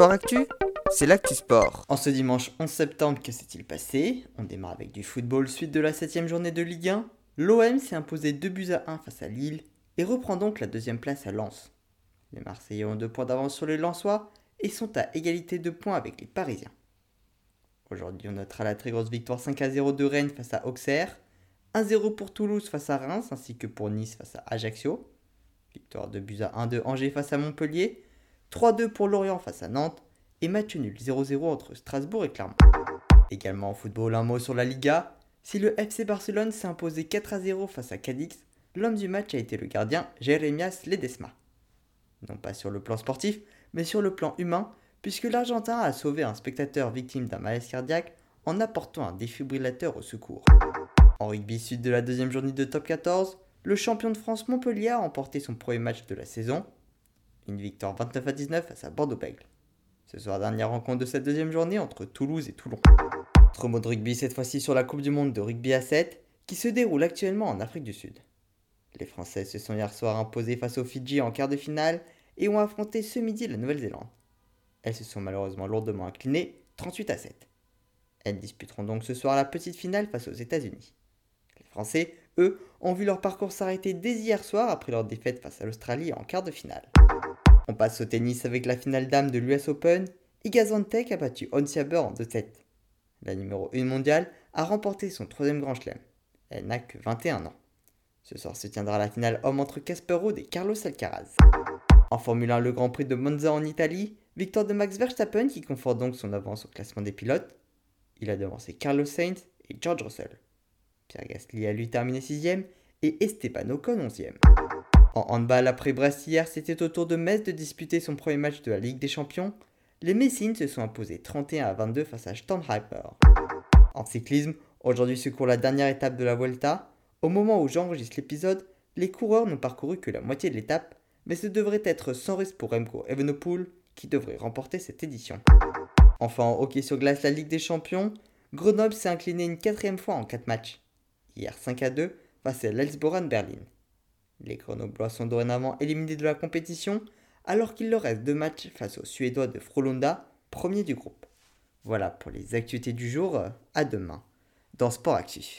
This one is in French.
Sport Actu, c'est l'actu sport. En ce dimanche 11 septembre, que s'est-il passé? On démarre avec du football suite de la 7ème journée de Ligue 1. L'OM s'est imposé 2 buts à 1 face à Lille et reprend donc la deuxième place à Lens. Les Marseillais ont 2 points d'avance sur les Lensois et sont à égalité de points avec les Parisiens. Aujourd'hui, on notera la très grosse victoire 5 à 0 de Rennes face à Auxerre, 1-0 pour Toulouse face à Reims ainsi que pour Nice face à Ajaccio, victoire de buts à 1 de Angers face à Montpellier, 3-2 pour Lorient face à Nantes et match nul 0-0 entre Strasbourg et Clermont. Également en football, un mot sur la Liga. Si le FC Barcelone s'est imposé 4-0 face à Cadix, l'homme du match a été le gardien Jeremias Ledesma. Non pas sur le plan sportif, mais sur le plan humain, puisque l'Argentin a sauvé un spectateur victime d'un malaise cardiaque en apportant un défibrillateur au secours. En rugby suite de la deuxième journée de top 14, le champion de France Montpellier a remporté son premier match de la saison une victoire 29 à 19 face à Bordeaux-Bègle. Ce la dernière rencontre de cette deuxième journée entre Toulouse et Toulon. Autre mot de rugby cette fois-ci sur la Coupe du Monde de rugby à 7 qui se déroule actuellement en Afrique du Sud. Les Français se sont hier soir imposés face aux Fidji en quart de finale et ont affronté ce midi la Nouvelle-Zélande. Elles se sont malheureusement lourdement inclinées 38 à 7. Elles disputeront donc ce soir la petite finale face aux États-Unis. Les Français, eux, ont vu leur parcours s'arrêter dès hier soir après leur défaite face à l'Australie en quart de finale. On passe au tennis avec la finale dame de l'US Open. Iga Swiatek a battu Ons Jabeur en 2-7. La numéro 1 mondiale a remporté son troisième grand chelem. Elle n'a que 21 ans. Ce soir se tiendra la finale homme entre Casper Ruud et Carlos Alcaraz. En Formule 1, le Grand Prix de Monza en Italie, victoire de Max Verstappen qui conforte donc son avance au classement des pilotes. Il a devancé Carlos Sainz et George Russell. Pierre Gasly a lui terminé 6 et Esteban Ocon 11e. En handball après Brest hier, c'était au tour de Metz de disputer son premier match de la Ligue des Champions. Les Messines se sont imposés 31 à 22 face à Steinheimer. En cyclisme, aujourd'hui se court la dernière étape de la Vuelta. Au moment où j'enregistre l'épisode, les coureurs n'ont parcouru que la moitié de l'étape, mais ce devrait être sans risque pour Remco Evenepoel qui devrait remporter cette édition. Enfin, en hockey sur glace, la Ligue des Champions, Grenoble s'est incliné une quatrième fois en 4 matchs. Hier 5 à 2 face à l'Elsboran Berlin. Les Grenoblois sont dorénavant éliminés de la compétition alors qu'il leur reste deux matchs face aux Suédois de Frolunda, premier du groupe. Voilà pour les actualités du jour, à demain dans Sport Actif.